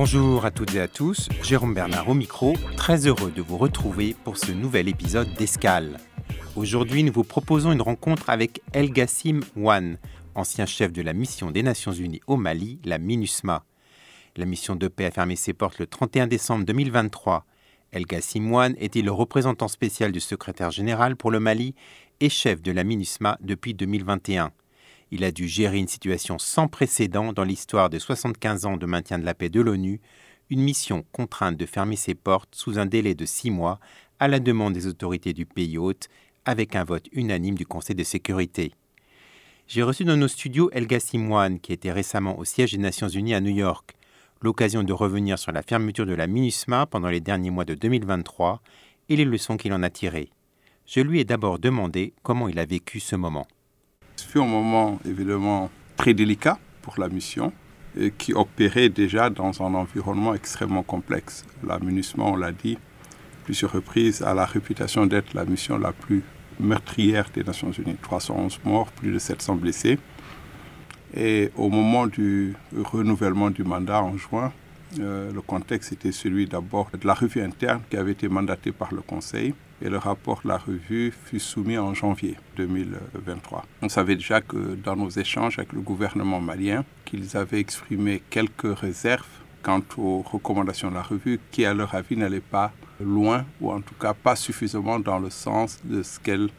Bonjour à toutes et à tous, Jérôme Bernard au micro, très heureux de vous retrouver pour ce nouvel épisode d'Escale. Aujourd'hui, nous vous proposons une rencontre avec El Gassim Wan, ancien chef de la mission des Nations Unies au Mali, la MINUSMA. La mission de paix a fermé ses portes le 31 décembre 2023. El Gassim Wan était le représentant spécial du secrétaire général pour le Mali et chef de la MINUSMA depuis 2021. Il a dû gérer une situation sans précédent dans l'histoire de 75 ans de maintien de la paix de l'ONU, une mission contrainte de fermer ses portes sous un délai de six mois à la demande des autorités du pays hôte, avec un vote unanime du Conseil de sécurité. J'ai reçu dans nos studios El Wan, qui était récemment au siège des Nations Unies à New York, l'occasion de revenir sur la fermeture de la MINUSMA pendant les derniers mois de 2023 et les leçons qu'il en a tirées. Je lui ai d'abord demandé comment il a vécu ce moment. Fut un moment évidemment très délicat pour la mission et qui opérait déjà dans un environnement extrêmement complexe. La MINUSMA, on l'a dit plusieurs reprises, a la réputation d'être la mission la plus meurtrière des Nations Unies. 311 morts, plus de 700 blessés. Et au moment du renouvellement du mandat en juin, euh, le contexte était celui d'abord de la revue interne qui avait été mandatée par le Conseil et le rapport de la revue fut soumis en janvier 2023. On savait déjà que dans nos échanges avec le gouvernement malien, qu'ils avaient exprimé quelques réserves quant aux recommandations de la revue qui, à leur avis, n'allaient pas loin ou en tout cas pas suffisamment dans le sens de ce qu'elles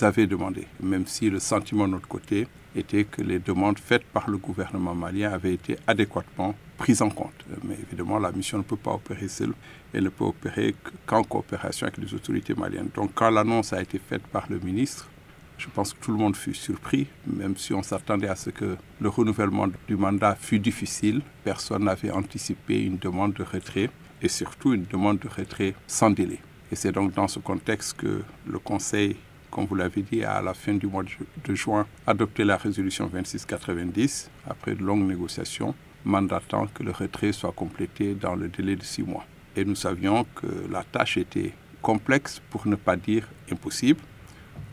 avaient demandé, même si le sentiment de notre côté était que les demandes faites par le gouvernement malien avaient été adéquatement prises en compte. Mais évidemment, la mission ne peut pas opérer seule, elle ne peut opérer qu'en coopération avec les autorités maliennes. Donc quand l'annonce a été faite par le ministre, je pense que tout le monde fut surpris, même si on s'attendait à ce que le renouvellement du mandat fût difficile. Personne n'avait anticipé une demande de retrait et surtout une demande de retrait sans délai. Et c'est donc dans ce contexte que le Conseil comme vous l'avez dit, à la fin du mois de juin, adopté la résolution 2690 après de longues négociations, mandatant que le retrait soit complété dans le délai de six mois. Et nous savions que la tâche était complexe, pour ne pas dire impossible,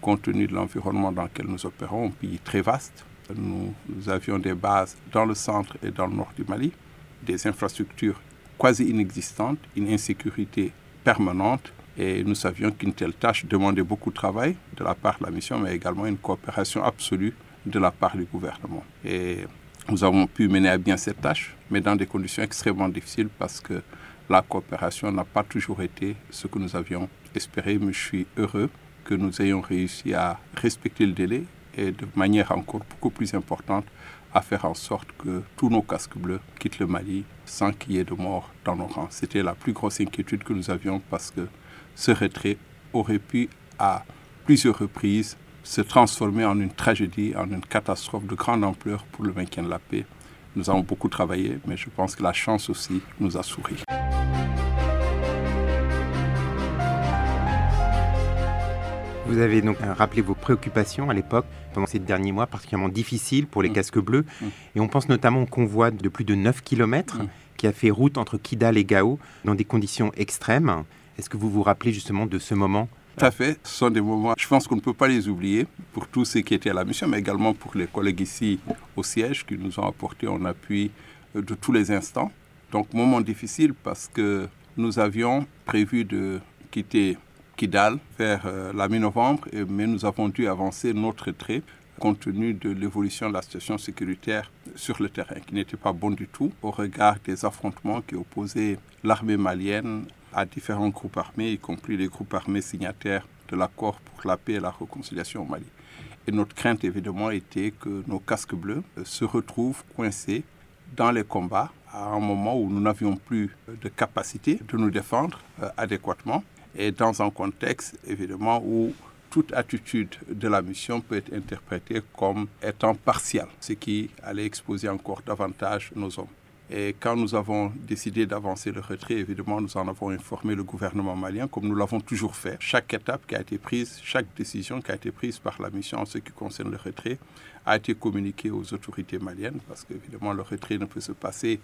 compte tenu de l'environnement dans lequel nous opérons, un pays très vaste. Nous, nous avions des bases dans le centre et dans le nord du Mali, des infrastructures quasi inexistantes, une insécurité permanente et nous savions qu'une telle tâche demandait beaucoup de travail de la part de la mission, mais également une coopération absolue de la part du gouvernement. Et nous avons pu mener à bien cette tâche, mais dans des conditions extrêmement difficiles parce que la coopération n'a pas toujours été ce que nous avions espéré. Mais je suis heureux que nous ayons réussi à respecter le délai et de manière encore beaucoup plus importante à faire en sorte que tous nos casques bleus quittent le Mali sans qu'il y ait de morts dans nos rangs. C'était la plus grosse inquiétude que nous avions parce que ce retrait aurait pu à plusieurs reprises se transformer en une tragédie, en une catastrophe de grande ampleur pour le maintien de la paix. Nous avons beaucoup travaillé, mais je pense que la chance aussi nous a souri. Vous avez donc rappelé vos préoccupations à l'époque, pendant ces derniers mois particulièrement difficiles pour les mm. casques bleus. Mm. Et on pense notamment au convoi de plus de 9 km mm. qui a fait route entre Kidal et Gao dans des conditions extrêmes. Est-ce que vous vous rappelez justement de ce moment? Tout à fait. Ce sont des moments, je pense qu'on ne peut pas les oublier pour tous ceux qui étaient à la mission, mais également pour les collègues ici au siège qui nous ont apporté un appui euh, de tous les instants. Donc, moment difficile parce que nous avions prévu de quitter Kidal vers euh, la mi-novembre, mais nous avons dû avancer notre trait compte tenu de l'évolution de la situation sécuritaire sur le terrain, qui n'était pas bon du tout au regard des affrontements qui opposaient l'armée malienne à différents groupes armés, y compris les groupes armés signataires de l'accord pour la paix et la réconciliation au Mali. Et notre crainte, évidemment, était que nos casques bleus euh, se retrouvent coincés dans les combats à un moment où nous n'avions plus de capacité de nous défendre euh, adéquatement et dans un contexte, évidemment, où toute attitude de la mission peut être interprétée comme étant partielle, ce qui allait exposer encore davantage nos hommes. Et quand nous avons décidé d'avancer le retrait, évidemment, nous en avons informé le gouvernement malien, comme nous l'avons toujours fait. Chaque étape qui a été prise, chaque décision qui a été prise par la mission en ce qui concerne le retrait, a été communiquée aux autorités maliennes, parce qu'évidemment, le retrait ne peut se passer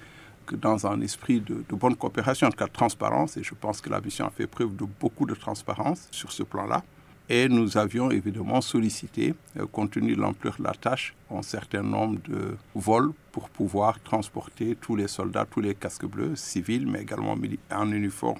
que dans un esprit de, bonne coopération, en tout cas de transparence. Et je pense que la mission a fait preuve de beaucoup de transparence sur ce plan-là. Et nous avions évidemment sollicité, euh, compte tenu de l'ampleur de la tâche, un certain nombre de vols pour pouvoir transporter tous les soldats, tous les casques bleus, civils, mais également en uniforme,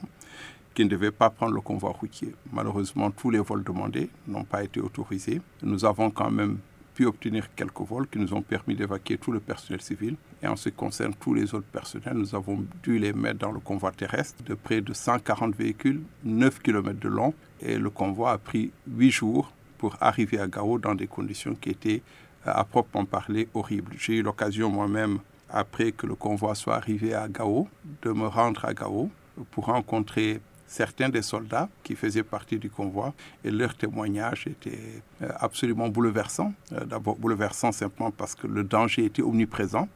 qui ne devaient pas prendre le convoi routier. Malheureusement, tous les vols demandés n'ont pas été autorisés. Nous avons quand même obtenir quelques vols qui nous ont permis d'évacuer tout le personnel civil. Et en ce qui concerne tous les autres personnels, nous avons dû les mettre dans le convoi terrestre de près de 140 véhicules, 9 km de long. Et le convoi a pris 8 jours pour arriver à Gao dans des conditions qui étaient, euh, à proprement parler, horribles. J'ai eu l'occasion moi-même, après que le convoi soit arrivé à Gao, de me rendre à Gao pour rencontrer certains des soldats qui faisaient partie du convoi et leur témoignage était euh, absolument bouleversant. Euh, d'abord bouleversant simplement parce que le danger était omniprésent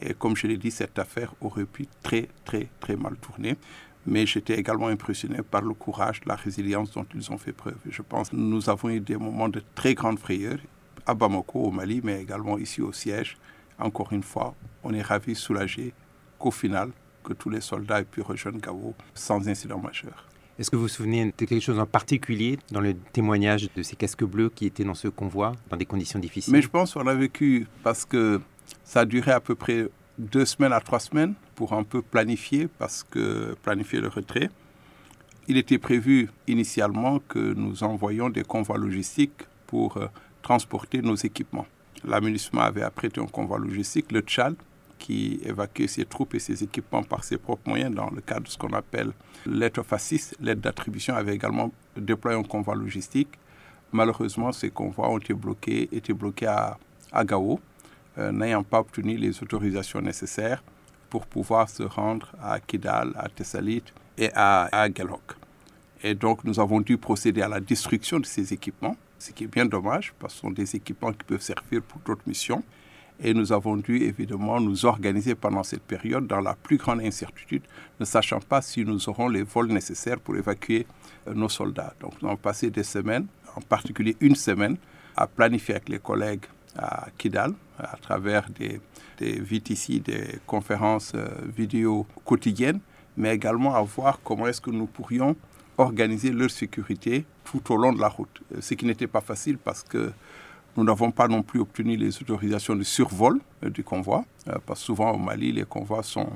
et comme je l'ai dit, cette affaire aurait pu très très très mal tourner. Mais j'étais également impressionné par le courage, la résilience dont ils ont fait preuve. je pense que nous avons eu des moments de très grande frayeur à Bamako, au Mali, mais également ici au siège. Encore une fois, on est ravis, soulagés qu'au final, que tous les soldats aient pu rejoindre Gao sans incident majeur. Est-ce que vous vous souvenez de quelque chose en particulier dans le témoignage de ces casques bleus qui étaient dans ce convoi, dans des conditions difficiles? Mais je pense qu'on a vécu, parce que ça a duré à peu près deux semaines à trois semaines pour un peu planifier, parce que planifier le retrait. Il était prévu initialement que nous envoyions des convois logistiques pour euh, transporter nos équipements. L'aménagement avait apprêté un convoi logistique, le Tchad, qui évacue ses troupes et ses équipements par ses propres moyens dans le cadre de ce qu'on appelle l'aide of assist, l'aide d'attribution, avait également déployé un convoi logistique. Malheureusement, ces convois ont été bloqués, étaient bloqués à, à Gao, euh, n'ayant pas obtenu les autorisations nécessaires pour pouvoir se rendre à Kidal, à Tessalit et à, à Et donc, nous avons dû procéder à la destruction de ces équipements, ce qui est bien dommage, parce que ce sont des équipements qui peuvent servir pour d'autres missions. Et nous avons dû évidemment nous organiser pendant cette période dans la plus grande incertitude, ne sachant pas si nous aurons les vols nécessaires pour évacuer euh, nos soldats. Donc nous avons passé des semaines, en particulier une semaine, à planifier avec les collègues à Kidal, à travers des, des VTC, des conférences euh, vidéo quotidiennes, mais également à voir comment est-ce que nous pourrions organiser leur sécurité tout au long de la route. Euh, ce qui n'était pas facile parce que nous n'avons pas non plus obtenu les autorisations de survol euh, du convoi, euh, parce que souvent au Mali, les convois sont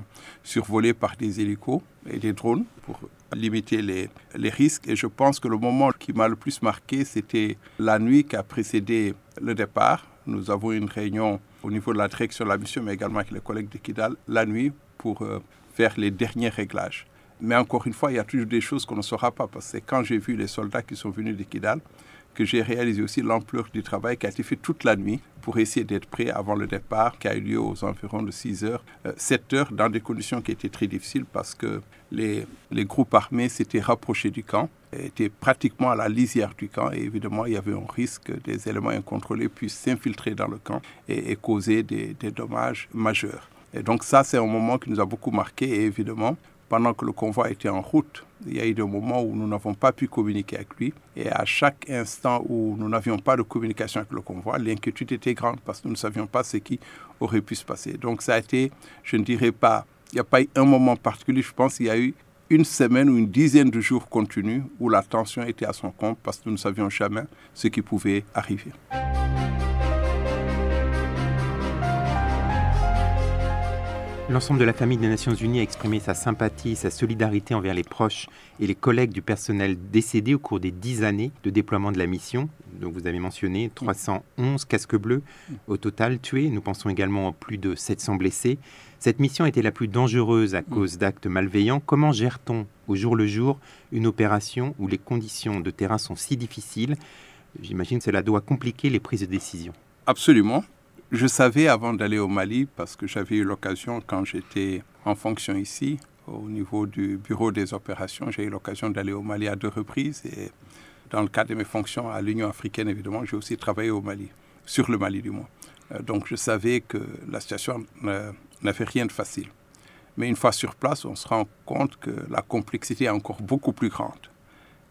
survolés par des hélicos et des drones pour limiter les, risques. Et je pense que le moment qui m'a le plus marqué, c'était la nuit qui a précédé le départ. Nous avons une réunion au niveau de la direction de la mission, mais également avec les collègues de Kidal, la nuit pour euh, faire les derniers réglages. Mais encore une fois, il y a toujours des choses qu'on ne saura pas, parce que quand j'ai vu les soldats qui sont venus de Kidal, que j'ai réalisé aussi l'ampleur du travail qui a été fait toute la nuit pour essayer d'être prêt avant le départ qui a eu lieu aux environs de 6 heures, 7 euh, heures dans des conditions qui étaient très difficiles parce que les, les groupes armés s'étaient rapprochés du camp, étaient pratiquement à la lisière du camp et évidemment il y avait un risque que des éléments incontrôlés puissent s'infiltrer dans le camp et, causer des, des dommages majeurs. Et donc ça, c'est un moment qui nous a beaucoup marqué et évidemment, pendant que le convoi était en route, il y a eu des moments où nous n'avons pas pu communiquer avec lui. Et à chaque instant où nous n'avions pas de communication avec le convoi, l'inquiétude était grande parce que nous ne savions pas ce qui aurait pu se passer. Donc ça a été, je ne dirais pas, il n'y a pas eu un moment particulier, je pense qu'il y a eu une semaine ou une dizaine de jours continus où la tension était à son compte parce que nous ne savions jamais ce qui pouvait arriver. L'ensemble de la famille des Nations Unies a exprimé sa sympathie, sa solidarité envers les proches et les collègues du personnel décédé au cours des dix années de déploiement de la mission. Donc vous avez mentionné 311 casques bleus au total tués. Nous pensons également à plus de 700 blessés. Cette mission était la plus dangereuse à cause d'actes malveillants. Comment gère-t-on au jour le jour une opération où les conditions de terrain sont si difficiles? J'imagine que cela doit compliquer les prises de décision. Absolument. Je savais avant d'aller au Mali, parce que j'avais eu l'occasion quand j'étais en fonction ici, au niveau du bureau des opérations, j'ai eu l'occasion d'aller au Mali à deux reprises. Et dans le cadre de mes fonctions à l'Union africaine, évidemment, j'ai aussi travaillé au Mali, sur le Mali du moins. Euh, donc je savais que la situation n'avait rien de facile. Mais une fois sur place, on se rend compte que la complexité est encore beaucoup plus grande.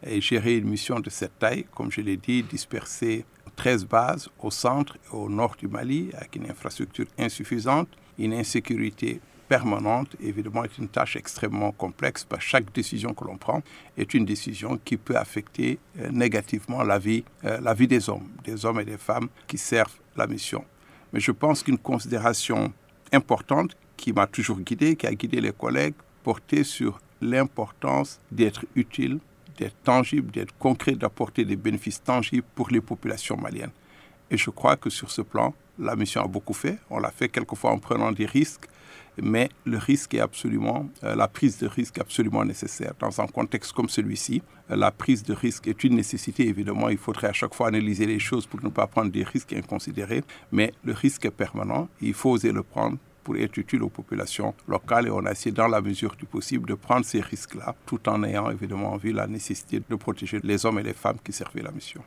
Et gérer une mission de cette taille, comme je l'ai dit, dispersée 13 bases au centre et au nord du Mali, avec une infrastructure insuffisante, une insécurité permanente, évidemment, est une tâche extrêmement complexe parce que chaque décision que l'on prend est une décision qui peut affecter euh, négativement la vie, euh, la vie des hommes, des hommes et des femmes qui servent la mission. Mais je pense qu'une considération importante qui m'a toujours guidé, qui a guidé les collègues, portait sur l'importance d'être utile, d'être tangible, d'être concret, d'apporter des bénéfices tangibles pour les populations maliennes. Et je crois que sur ce plan, la mission a beaucoup fait. On l'a fait quelquefois en prenant des risques, mais le risque est absolument, euh, la prise de risque est absolument nécessaire. Dans un contexte comme celui-ci, euh, la prise de risque est une nécessité. Évidemment, il faudrait à chaque fois analyser les choses pour ne pas prendre des risques inconsidérés, mais le risque est permanent. Il faut oser le prendre pour être utile aux populations locales et on a essayé dans la mesure du possible de prendre ces risques-là tout en ayant évidemment vu la nécessité de protéger les hommes et les femmes qui servaient la mission.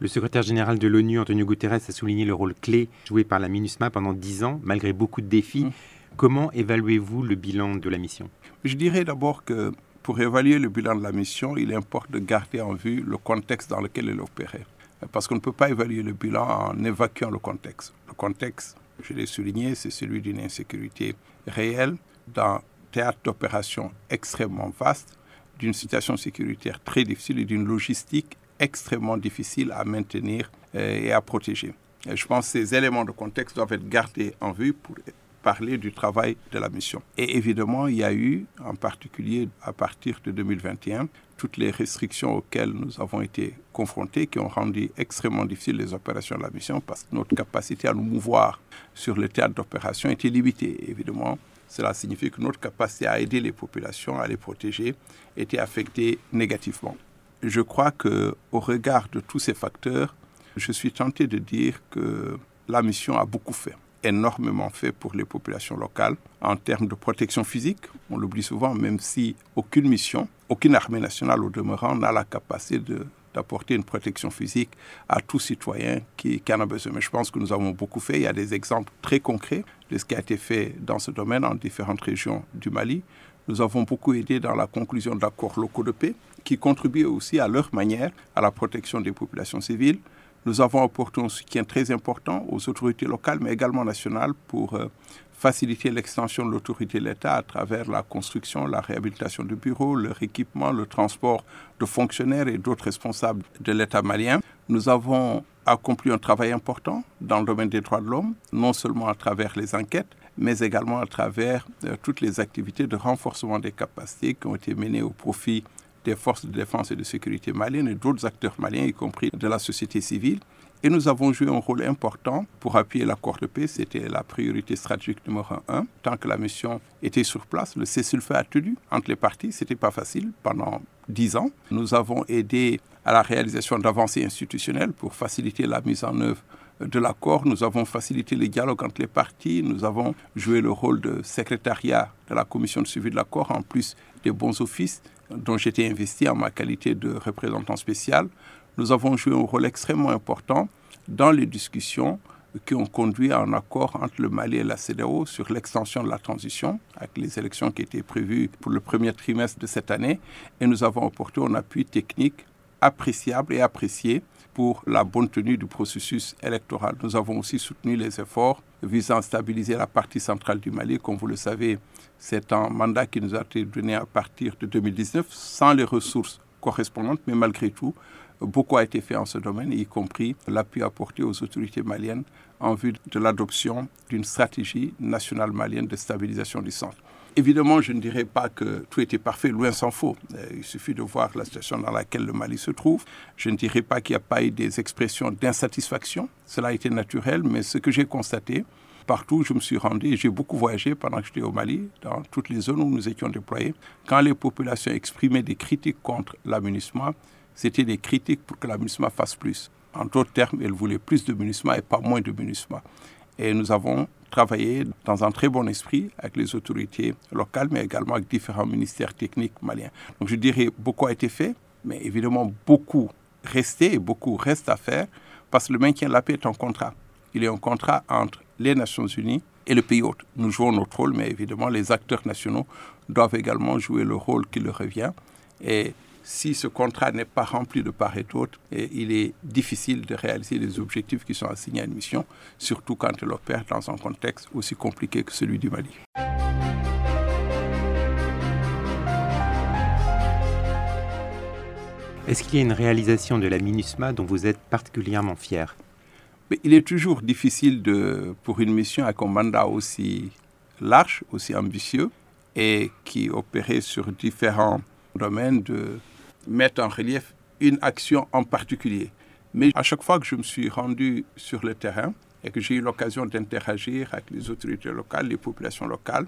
Le secrétaire général de l'ONU, Antonio Guterres, a souligné le rôle clé joué par la MINUSMA pendant dix ans, malgré beaucoup de défis. Mmh. Comment évaluez-vous le bilan de la mission? Je dirais d'abord que pour évaluer le bilan de la mission, il importe de garder en vue le contexte dans lequel elle opérait. Parce qu'on ne peut pas évaluer le bilan en évacuant le contexte. Le contexte, je l'ai souligné, c'est celui d'une insécurité réelle, d'un théâtre d'opération extrêmement vaste, d'une situation sécuritaire très difficile et d'une logistique extrêmement difficile à maintenir euh, et à protéger. je pense que ces éléments de contexte doivent être gardés en vue pour parler du travail de la mission. Et évidemment, il y a eu, en particulier à partir de 2021, toutes les restrictions auxquelles nous avons été confrontés qui ont rendu extrêmement difficile les opérations de la mission parce que notre capacité à nous mouvoir sur le théâtre d'opération était limitée. Évidemment, cela signifie que notre capacité à aider les populations, à les protéger, était affectée négativement. Je crois que, au regard de tous ces facteurs, je suis tenté de dire que la mission a beaucoup fait énormément fait pour les populations locales en termes de protection physique. On l'oublie souvent, même si aucune mission, aucune armée nationale au demeurant n'a la capacité d'apporter une protection physique à tout citoyen qui, qui, en a besoin. Mais je pense que nous avons beaucoup fait. Il y a des exemples très concrets de ce qui a été fait dans ce domaine en différentes régions du Mali. Nous avons beaucoup aidé dans la conclusion d'accords locaux de paix qui contribuent aussi à leur manière à la protection des populations civiles. Nous avons apporté un soutien très important aux autorités locales, mais également nationales, pour euh, faciliter l'extension de l'autorité de l'État à travers la construction, la réhabilitation de bureaux, leur équipement, le transport de fonctionnaires et d'autres responsables de l'État malien. Nous avons accompli un travail important dans le domaine des droits de l'homme, non seulement à travers les enquêtes, mais également à travers euh, toutes les activités de renforcement des capacités qui ont été menées au profit des forces de défense et de sécurité maliennes et d'autres acteurs maliens, y compris de la société civile. Et nous avons joué un rôle important pour appuyer l'accord de paix. C'était la priorité stratégique numéro un. Tant que la mission était sur place, le cessez-le-feu a tenu entre les parties. Ce n'était pas facile pendant dix ans. Nous avons aidé à la réalisation d'avancées institutionnelles pour faciliter la mise en œuvre de l'accord. Nous avons facilité les dialogues entre les parties. Nous avons joué le rôle de secrétariat de la commission de suivi de l'accord, en plus des bons offices dont j'étais investi en ma qualité de représentant spécial, nous avons joué un rôle extrêmement important dans les discussions qui ont conduit à un accord entre le Mali et la CEDEAO sur l'extension de la transition, avec les élections qui étaient prévues pour le premier trimestre de cette année. Et nous avons apporté un appui technique appréciable et apprécié pour la bonne tenue du processus électoral. Nous avons aussi soutenu les efforts visant à stabiliser la partie centrale du Mali. Comme vous le savez, c'est un mandat qui nous a été donné à partir de 2019 sans les ressources correspondantes, mais malgré tout, beaucoup a été fait en ce domaine, y compris l'appui apporté aux autorités maliennes en vue de l'adoption d'une stratégie nationale malienne de stabilisation du centre. Évidemment, je ne dirais pas que tout était parfait, loin s'en faut. Euh, il suffit de voir la situation dans laquelle le Mali se trouve. Je ne dirais pas qu'il n'y a pas eu des expressions d'insatisfaction. Cela a été naturel, mais ce que j'ai constaté, partout où je me suis rendu, j'ai beaucoup voyagé pendant que j'étais au Mali, dans toutes les zones où nous étions déployés, quand les populations exprimaient des critiques contre l'amunissement, c'était des critiques pour que l'amunissement fasse plus. En d'autres termes, elles voulaient plus de munissement et pas moins de munissement. Et nous avons travaillé dans un très bon esprit avec les autorités locales, mais également avec différents ministères techniques maliens. Donc je dirais, beaucoup a été fait, mais évidemment, beaucoup restait et beaucoup reste à faire, parce que le maintien de la paix est un contrat. Il est un contrat entre les Nations Unies et le pays hôte. Nous jouons notre rôle, mais évidemment, les acteurs nationaux doivent également jouer le rôle qui leur revient. Et si ce contrat n'est pas rempli de part et d'autre, il est difficile de réaliser les objectifs qui sont assignés à une mission, surtout quand elle opère dans un contexte aussi compliqué que celui du Mali. Est-ce qu'il y a une réalisation de la MINUSMA dont vous êtes particulièrement fier? Il est toujours difficile de, pour une mission à mandat aussi large, aussi ambitieux, et qui opérait sur différents domaines de mettre en relief une action en particulier. Mais à chaque fois que je me suis rendu sur le terrain et que j'ai eu l'occasion d'interagir avec les autorités locales, les populations locales,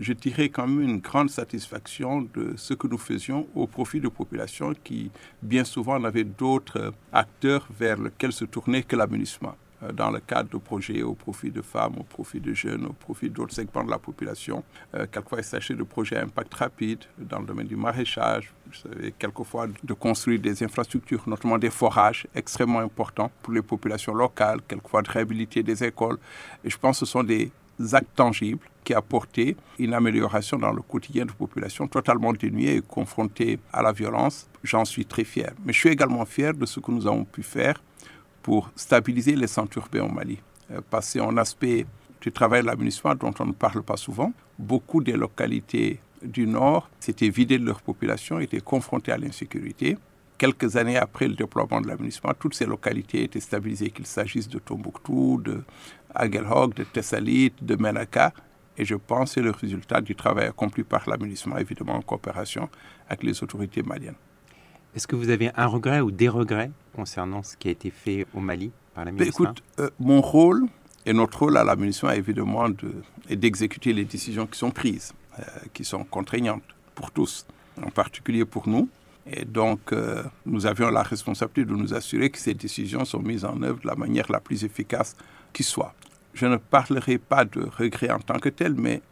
je tirais quand même une grande satisfaction de ce que nous faisions au profit de populations qui, bien souvent, n'avaient d'autres acteurs vers lesquels se tourner que l'aménagement. Euh, dans le cadre de projets au profit de femmes, au profit de jeunes, au profit d'autres segments de la population. Euh, quelquefois, il s'agit de projets à impact rapide dans le domaine du maraîchage, quelquefois de construire des infrastructures, notamment des forages extrêmement importants pour les populations locales, quelquefois de réhabiliter des écoles. Et je pense que ce sont des actes tangibles qui apporté une amélioration dans le quotidien de la population totalement dénuée et confrontée à la violence. J'en suis très fier. Mais je suis également fier de ce que nous avons pu faire pour stabiliser les centres urbains au Mali. Euh, parce que un aspect du travail de l'aménagement dont on ne parle pas souvent. Beaucoup des localités du Nord s'étaient vidées de leur population, étaient confrontées à l'insécurité. Quelques années après le déploiement de l'aménagement, toutes ces localités étaient stabilisées, qu'il s'agisse de Tombouctou, de Aguelhog, de Tessalit, de Menaka. Et je pense que c'est le résultat du travail accompli par l'aménagement, évidemment en coopération avec les autorités maliennes. Est-ce que vous avez un regret ou des regrets concernant ce qui a été fait au Mali par la ben, Écoute, euh, mon rôle et notre rôle à la munition est évidemment d'exécuter les décisions qui sont prises, euh, qui sont contraignantes pour tous, en particulier pour nous. Et donc, euh, nous avions la responsabilité de nous assurer que ces décisions sont mises en œuvre de la manière la plus efficace qui soit. Je ne parlerai pas de regrets en tant que tel, mais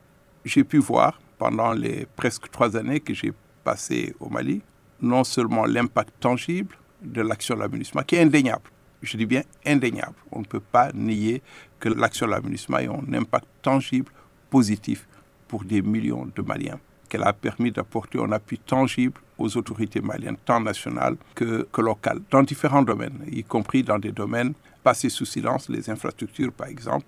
j'ai pu voir pendant les presque trois années que j'ai passées au Mali non seulement l'impact tangible de l'action de l'aménagement, qui est indéniable. Je dis bien indéniable. On ne peut pas nier que l'action de l'aménagement ait un impact tangible, positif pour des millions de Maliens, qu'elle a permis d'apporter un appui tangible aux autorités maliennes, tant nationales que, que locales, dans différents domaines, y compris dans des domaines passés sous silence, les infrastructures par exemple,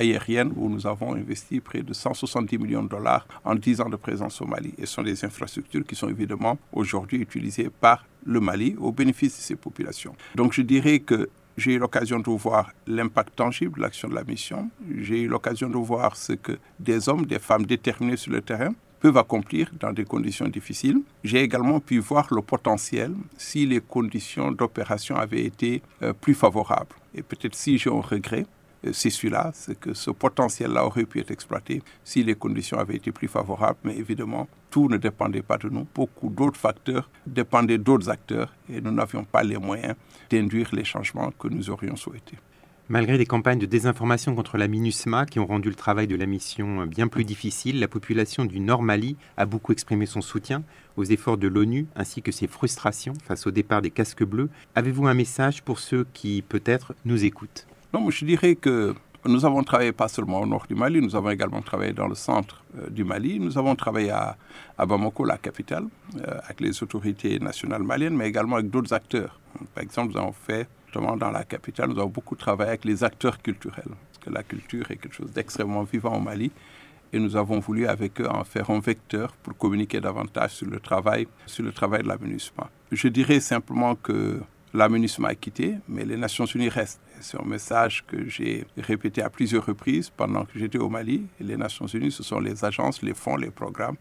aérienne où nous avons investi près de 170 millions de dollars en 10 ans de présence au Mali. Et ce sont des infrastructures qui sont évidemment aujourd'hui utilisées par le Mali au bénéfice de ces populations. Donc je dirais que j'ai eu l'occasion de voir l'impact tangible de l'action de la mission. J'ai eu l'occasion de voir ce que des hommes, des femmes déterminés sur le terrain peuvent accomplir dans des conditions difficiles. J'ai également pu voir le potentiel si les conditions d'opération avaient été euh, plus favorables. Et peut-être si j'ai un regret, c'est celui-là, c'est que ce potentiel-là aurait pu être exploité si les conditions avaient été plus favorables. Mais évidemment, tout ne dépendait pas de nous. Beaucoup d'autres facteurs dépendaient d'autres acteurs et nous n'avions pas les moyens d'induire les changements que nous aurions souhaités. Malgré des campagnes de désinformation contre la MINUSMA qui ont rendu le travail de la mission bien plus difficile, la population du Nord Mali a beaucoup exprimé son soutien aux efforts de l'ONU ainsi que ses frustrations face au départ des casques bleus. Avez-vous un message pour ceux qui peut-être nous écoutent? Non, je dirais que nous avons travaillé pas seulement au nord du Mali, nous avons également travaillé dans le centre euh, du Mali. Nous avons travaillé à, Bamako, la capitale, euh, avec les autorités nationales maliennes, mais également avec d'autres acteurs. Par exemple, nous avons fait, notamment dans la capitale, nous avons beaucoup travaillé avec les acteurs culturels, parce que la culture est quelque chose d'extrêmement vivant au Mali. Et nous avons voulu avec eux en faire un vecteur pour communiquer davantage sur le travail, sur le travail de l'aménagement. Je dirais simplement que l'aménagement a quitté, mais les Nations Unies restent. C'est un message que j'ai répété à plusieurs reprises pendant que j'étais au Mali. les Nations Unies, ce sont les agences, les fonds, les programmes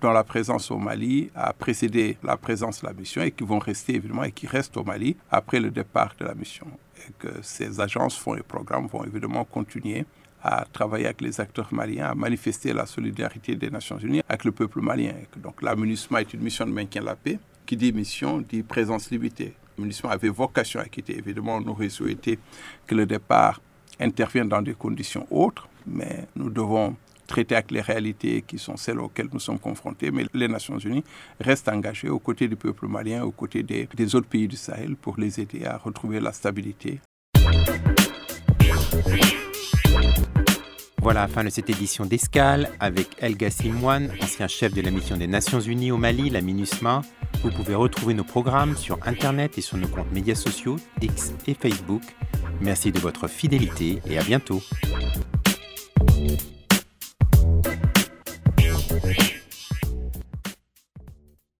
dont la présence au Mali a précédé la présence de la mission et qui vont rester évidemment et qui restent au Mali après le départ de la mission. Et que ces agences, fonds et programmes vont évidemment continuer à travailler avec les acteurs maliens, à manifester la solidarité des Nations Unies avec le peuple malien. donc l'aménagement est une mission de maintien de la paix. Qui dit mission dit présence limitée munitions avait vocation à quitter. Évidemment, on aurait souhaité que le départ intervienne dans des conditions autres, mais nous devons traiter avec les réalités qui sont celles auxquelles nous sommes confrontés. Mais les Nations Unies restent engagées aux côtés du peuple malien, aux côtés des autres pays du Sahel pour les aider à retrouver la stabilité. Voilà la fin de cette édition d'Escale avec El Gassim ancien chef de la mission des Nations Unies au Mali, la MINUSMA. Vous pouvez retrouver nos programmes sur Internet et sur nos comptes médias sociaux, X et Facebook. Merci de votre fidélité et à bientôt.